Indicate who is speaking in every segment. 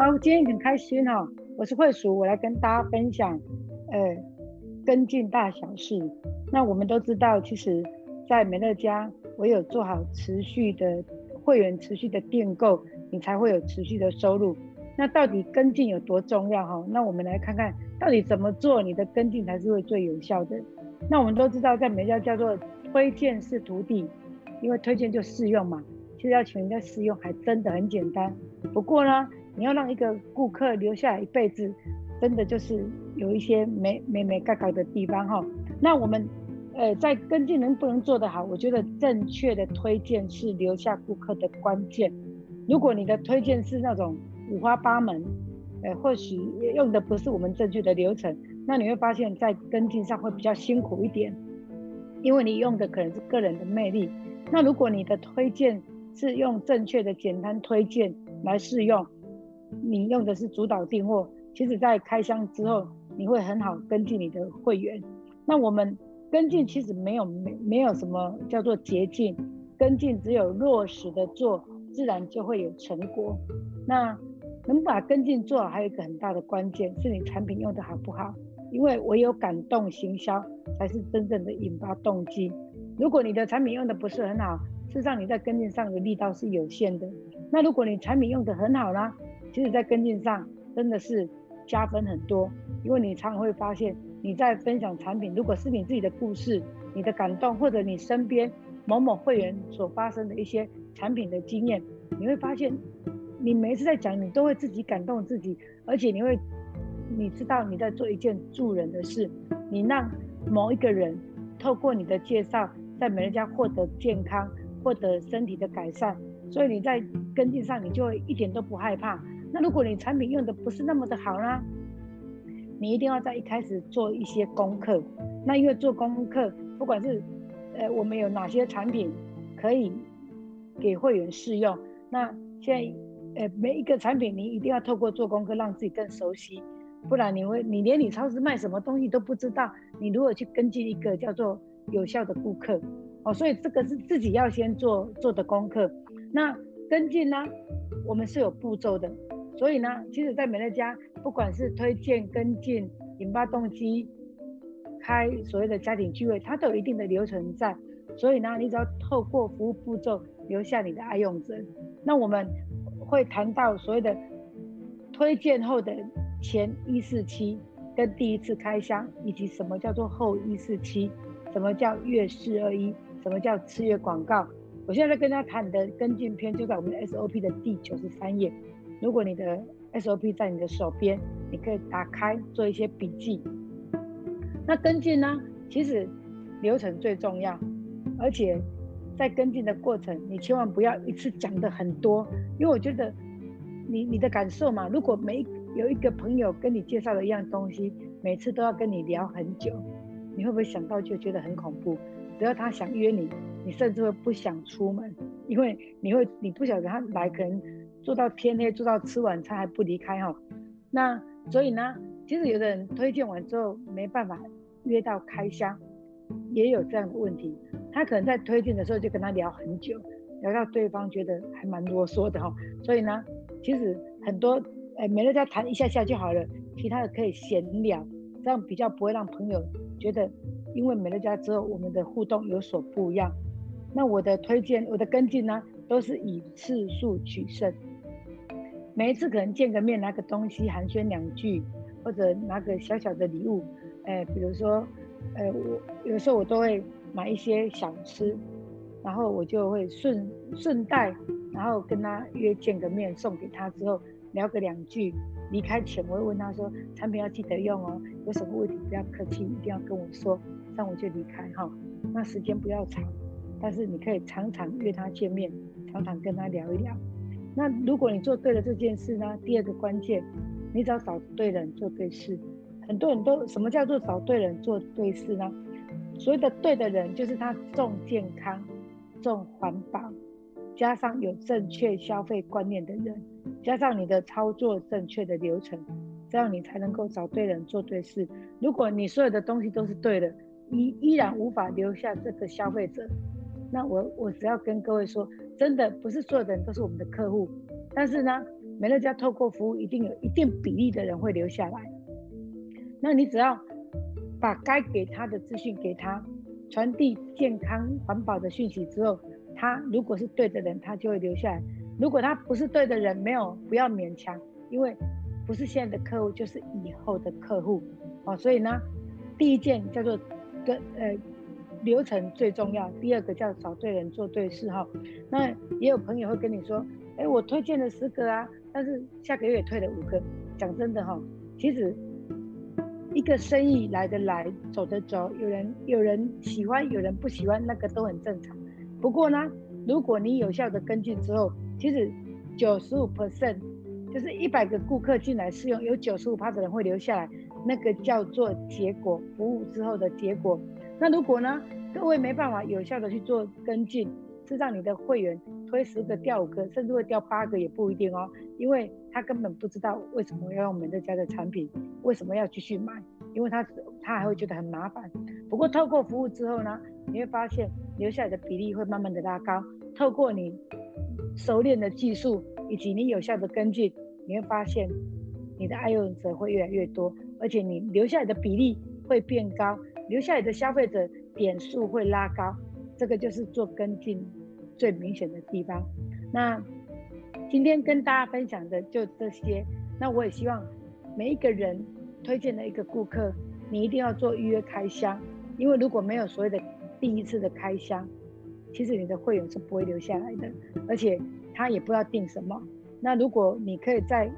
Speaker 1: 好，今天很开心哈、我是慧淑，我来跟大家分享，呃，跟进大小事。那我们都知道，其实，在美乐家，唯有做好持续的会员持续的订购，你才会有持续的收入。那到底跟进有多重要哈？那我们来看看到底怎么做，你的跟进才是会最有效的。那我们都知道，在美乐家叫做推荐式徒弟，因为推荐就试用嘛，其实要请人家试用还真的很简单。不过呢，你要让一个顾客留下来一辈子，真的就是有一些没没没嘎嘎的地方哈。那我们呃在跟进能不能做得好？我觉得正确的推荐是留下顾客的关键。如果你的推荐是那种五花八门，呃或许用的不是我们正确的流程，那你会发现在跟进上会比较辛苦一点，因为你用的可能是个人的魅力。那如果你的推荐是用正确的简单推荐来试用。你用的是主导订货，其实在开箱之后，你会很好根据你的会员。那我们跟进其实没有没没有什么叫做捷径，跟进只有落实的做，自然就会有成果。那能把跟进做好，还有一个很大的关键是你产品用的好不好，因为唯有感动行销才是真正的引发动机。如果你的产品用的不是很好，事实上你在跟进上的力道是有限的。那如果你产品用的很好呢？其实，在跟进上真的是加分很多，因为你常常会发现，你在分享产品，如果是你自己的故事、你的感动，或者你身边某某会员所发生的一些产品的经验，你会发现，你每一次在讲，你都会自己感动自己，而且你会，你知道你在做一件助人的事，你让某一个人透过你的介绍，在美乐家获得健康、获得身体的改善，所以你在跟进上，你就会一点都不害怕。那如果你产品用的不是那么的好呢？你一定要在一开始做一些功课。那因为做功课，不管是呃我们有哪些产品可以给会员试用，那现在呃每一个产品你一定要透过做功课，让自己更熟悉，不然你会你连你超市卖什么东西都不知道，你如何去跟进一个叫做有效的顾客哦？所以这个是自己要先做做的功课。那跟进呢，我们是有步骤的。所以呢，其实，在美乐家，不管是推荐、跟进、引发动机、开所谓的家庭聚会，它都有一定的流程在。所以呢，你只要透过服务步骤留下你的爱用者。那我们会谈到所谓的推荐后的前一四七跟第一次开箱，以及什么叫做后一四七，什么叫月四二一，什么叫次月广告。我现在在跟大家谈的跟进篇，就在我们的 SOP 的第九十三页。如果你的 SOP 在你的手边，你可以打开做一些笔记。那跟进呢？其实流程最重要，而且在跟进的过程，你千万不要一次讲的很多，因为我觉得你你的感受嘛，如果每有一个朋友跟你介绍了一样东西，每次都要跟你聊很久，你会不会想到就觉得很恐怖？只要他想约你，你甚至会不想出门，因为你会你不晓得他来可能。做到天黑，做到吃晚餐还不离开哈，那所以呢，其实有的人推荐完之后没办法约到开箱，也有这样的问题。他可能在推荐的时候就跟他聊很久，聊到对方觉得还蛮啰嗦的哈。所以呢，其实很多哎，美乐家谈一下下就好了，其他的可以闲聊，这样比较不会让朋友觉得，因为美乐家之后我们的互动有所不一样。那我的推荐，我的跟进呢，都是以次数取胜。每一次可能见个面，拿个东西寒暄两句，或者拿个小小的礼物，哎，比如说，呃，我有时候我都会买一些小吃，然后我就会顺顺带，然后跟他约见个面，送给他之后聊个两句，离开前我会问他说，产品要记得用哦，有什么问题不要客气，一定要跟我说，这样我就离开哈，那时间不要长，但是你可以常常约他见面，常常跟他聊一聊。那如果你做对了这件事呢？第二个关键，你只要找对人做对事。很多人都什么叫做找对人做对事呢？所谓的对的人，就是他重健康、重环保，加上有正确消费观念的人，加上你的操作正确的流程，这样你才能够找对人做对事。如果你所有的东西都是对的，依依然无法留下这个消费者，那我我只要跟各位说。真的不是所有的人都是我们的客户，但是呢，美乐家透过服务，一定有一定比例的人会留下来。那你只要把该给他的资讯给他，传递健康环保的讯息之后，他如果是对的人，他就会留下来；如果他不是对的人，没有不要勉强，因为不是现在的客户，就是以后的客户哦。所以呢，第一件叫做跟呃流程最重要，第二个叫找对人做对事哈。那也有朋友会跟你说，哎，我推荐了十个啊。但是下个月退了五个，讲真的哈，其实一个生意来的来，走的走，有人有人喜欢，有人不喜欢，那个都很正常。不过呢，如果你有效的跟进之后，其实九十五 percent，就是一百个顾客进来试用，有九十五趴的人会留下来，那个叫做结果，服务之后的结果。那如果呢，各位没办法有效的去做跟进，是让你的会员。推十个掉五个，甚至会掉八个也不一定哦，因为他根本不知道为什么要用美乐家的产品，为什么要继续买，因为他他还会觉得很麻烦。不过透过服务之后呢，你会发现留下来的比例会慢慢的拉高。透过你熟练的技术以及你有效的跟进，你会发现你的爱用者会越来越多，而且你留下来的比例会变高，留下来的消费者点数会拉高。这个就是做跟进。最明显的地方，那今天跟大家分享的就这些。那我也希望每一个人推荐的一个顾客，你一定要做预约开箱，因为如果没有所谓的第一次的开箱，其实你的会员是不会留下来的，而且他也不知道订什么。那如果你可以在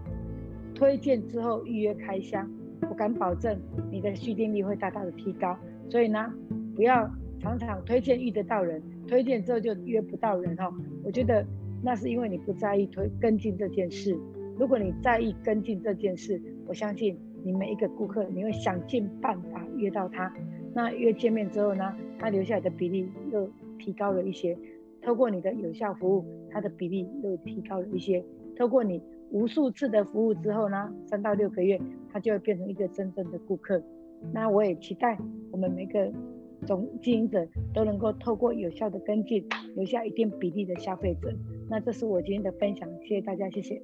Speaker 1: 推荐之后预约开箱，我敢保证你的续订率会大大的提高。所以呢，不要常常推荐遇得到人。推荐之后就约不到人哈，我觉得那是因为你不在意推跟进这件事。如果你在意跟进这件事，我相信你每一个顾客你会想尽办法约到他。那约见面之后呢，他留下来的比例又提高了一些。透过你的有效服务，他的比例又提高了一些。透过你无数次的服务之后呢，三到六个月，他就会变成一个真正的顾客。那我也期待我们每个。总经营者都能够透过有效的跟进，留下一定比例的消费者。那这是我今天的分享，谢谢大家，谢谢。